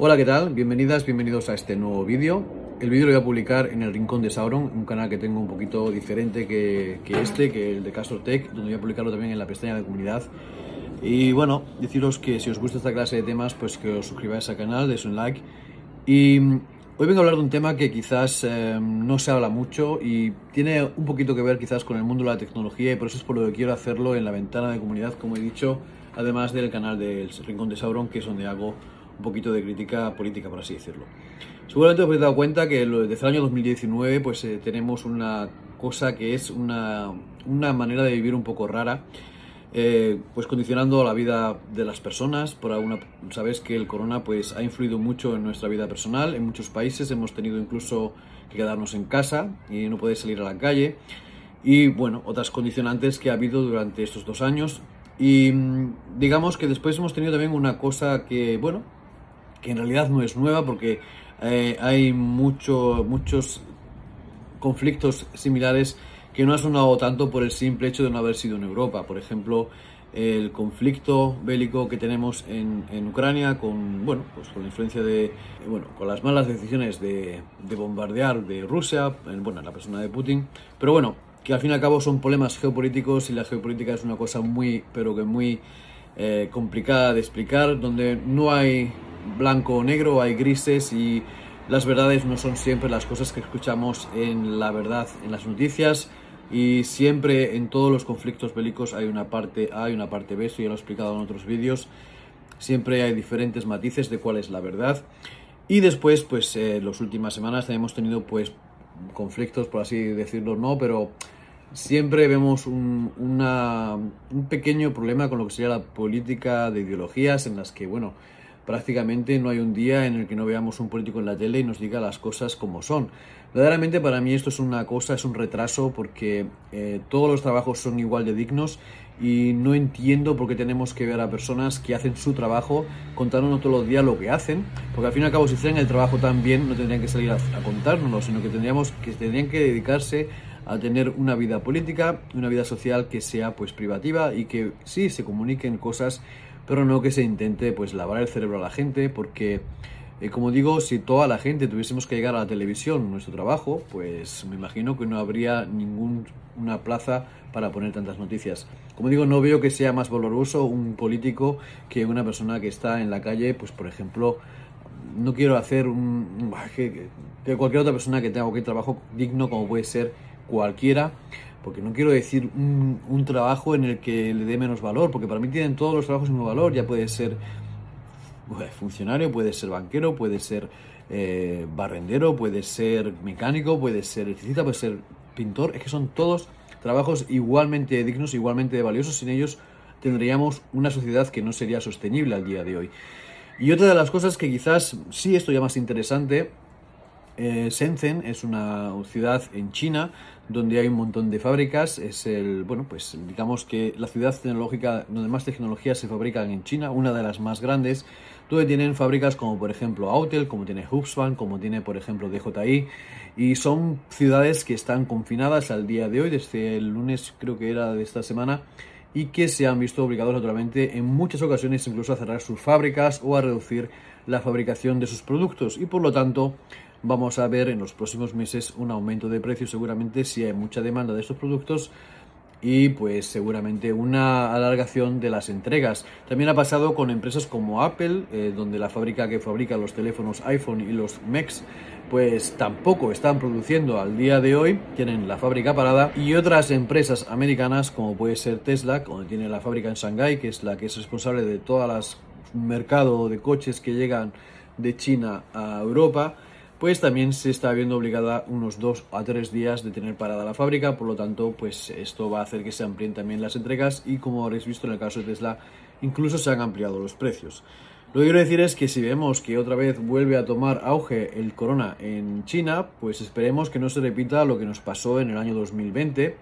Hola, ¿qué tal? Bienvenidas, bienvenidos a este nuevo vídeo. El vídeo lo voy a publicar en el Rincón de Sauron, un canal que tengo un poquito diferente que, que este, que el de Castor Tech, donde voy a publicarlo también en la pestaña de comunidad. Y bueno, deciros que si os gusta esta clase de temas, pues que os suscribáis al canal, deis un like. Y mm, hoy vengo a hablar de un tema que quizás eh, no se habla mucho y tiene un poquito que ver quizás con el mundo de la tecnología y por eso es por lo que quiero hacerlo en la ventana de comunidad, como he dicho, además del canal del Rincón de Sauron, que es donde hago un poquito de crítica política, por así decirlo. Seguramente os habéis dado cuenta que desde el año 2019 pues eh, tenemos una cosa que es una, una, manera de vivir un poco rara, eh, pues condicionando la vida de las personas. Por alguna, sabes que el corona pues ha influido mucho en nuestra vida personal. En muchos países hemos tenido incluso que quedarnos en casa y no poder salir a la calle. Y bueno, otras condicionantes que ha habido durante estos dos años. Y mm, digamos que después hemos tenido también una cosa que, bueno, que en realidad no es nueva porque eh, hay mucho, muchos conflictos similares que no han sonado tanto por el simple hecho de no haber sido en Europa. Por ejemplo, el conflicto bélico que tenemos en, en Ucrania con, bueno, pues con la influencia de, bueno, con las malas decisiones de, de bombardear de Rusia, en, bueno, en la persona de Putin. Pero bueno, que al fin y al cabo son problemas geopolíticos y la geopolítica es una cosa muy, pero que muy eh, complicada de explicar, donde no hay blanco o negro, hay grises y las verdades no son siempre las cosas que escuchamos en la verdad, en las noticias. Y siempre en todos los conflictos bélicos hay una parte A y una parte B, eso ya lo he explicado en otros vídeos, siempre hay diferentes matices de cuál es la verdad. Y después pues eh, las últimas semanas hemos tenido pues conflictos por así decirlo, no, pero siempre vemos un, un pequeño problema con lo que sería la política de ideologías en las que bueno prácticamente no hay un día en el que no veamos un político en la tele y nos diga las cosas como son. Verdaderamente para mí esto es una cosa, es un retraso porque eh, todos los trabajos son igual de dignos y no entiendo por qué tenemos que ver a personas que hacen su trabajo contándonos todos los días lo que hacen, porque al fin y al cabo si hicieran el trabajo tan bien no tendrían que salir a, a contárnoslo, sino que tendríamos que tendrían que dedicarse a tener una vida política, una vida social que sea pues privativa y que sí se comuniquen cosas pero no que se intente pues lavar el cerebro a la gente, porque eh, como digo, si toda la gente tuviésemos que llegar a la televisión, nuestro trabajo, pues me imagino que no habría ninguna plaza para poner tantas noticias. Como digo, no veo que sea más valoroso un político que una persona que está en la calle, pues por ejemplo, no quiero hacer un, que, que cualquier otra persona que tenga cualquier trabajo digno como puede ser cualquiera porque no quiero decir un, trabajo en el que le dé menos valor, porque para mí tienen todos los trabajos el mismo valor, ya puede ser funcionario, puede ser banquero, puede ser eh, barrendero, puede ser mecánico, puede ser electricista, puede ser pintor, es que son todos trabajos igualmente dignos, igualmente valiosos, sin ellos tendríamos una sociedad que no sería sostenible al día de hoy. Y otra de las cosas que quizás sí esto ya más interesante eh, Shenzhen es una ciudad en China donde hay un montón de fábricas. Es el, bueno, pues digamos que la ciudad tecnológica donde más tecnologías se fabrican en China, una de las más grandes, donde tienen fábricas como por ejemplo Autel, como tiene Hubspan, como tiene por ejemplo DJI, y son ciudades que están confinadas al día de hoy, desde el lunes creo que era de esta semana, y que se han visto obligados naturalmente en muchas ocasiones incluso a cerrar sus fábricas o a reducir la fabricación de sus productos y por lo tanto vamos a ver en los próximos meses un aumento de precios seguramente si hay mucha demanda de estos productos y pues seguramente una alargación de las entregas. También ha pasado con empresas como Apple, eh, donde la fábrica que fabrica los teléfonos iPhone y los Macs pues tampoco están produciendo al día de hoy, tienen la fábrica parada y otras empresas americanas como puede ser Tesla, donde tiene la fábrica en Shanghai, que es la que es responsable de todas las mercado de coches que llegan de China a Europa, pues también se está viendo obligada unos dos a tres días de tener parada la fábrica, por lo tanto, pues esto va a hacer que se amplíen también las entregas y como habréis visto en el caso de Tesla, incluso se han ampliado los precios. Lo que quiero decir es que si vemos que otra vez vuelve a tomar auge el corona en China, pues esperemos que no se repita lo que nos pasó en el año 2020,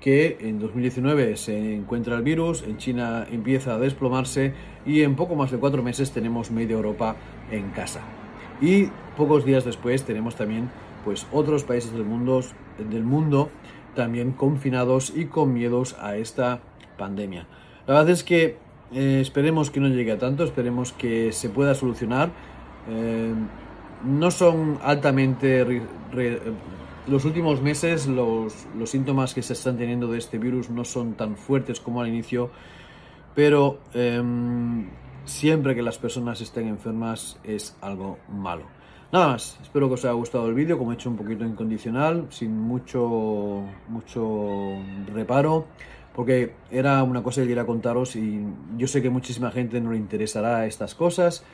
que en 2019 se encuentra el virus, en China empieza a desplomarse y en poco más de cuatro meses tenemos media Europa en casa. Y pocos días después tenemos también pues otros países del mundo, del mundo también confinados y con miedos a esta pandemia. La verdad es que eh, esperemos que no llegue a tanto, esperemos que se pueda solucionar. Eh, no son altamente... los últimos meses los, los, síntomas que se están teniendo de este virus no son tan fuertes como al inicio, pero em, siempre que las personas estén enfermas es algo malo. Nada más, espero que os haya gustado el vídeo, como he hecho un poquito incondicional, sin mucho, mucho reparo, porque era una cosa que quería contaros y yo sé que muchísima gente no le interesará estas cosas,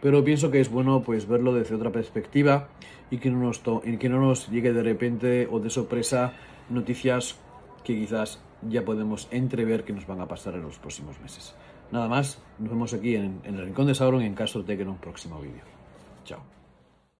pero pienso que es bueno pues verlo desde otra perspectiva y que no nos, que no nos llegue de repente o de sorpresa noticias que quizás ya podemos entrever que nos van a pasar en los próximos meses. Nada más, nos vemos aquí en, el Rincón de Sauron en caso de que en un próximo vídeo. Chao.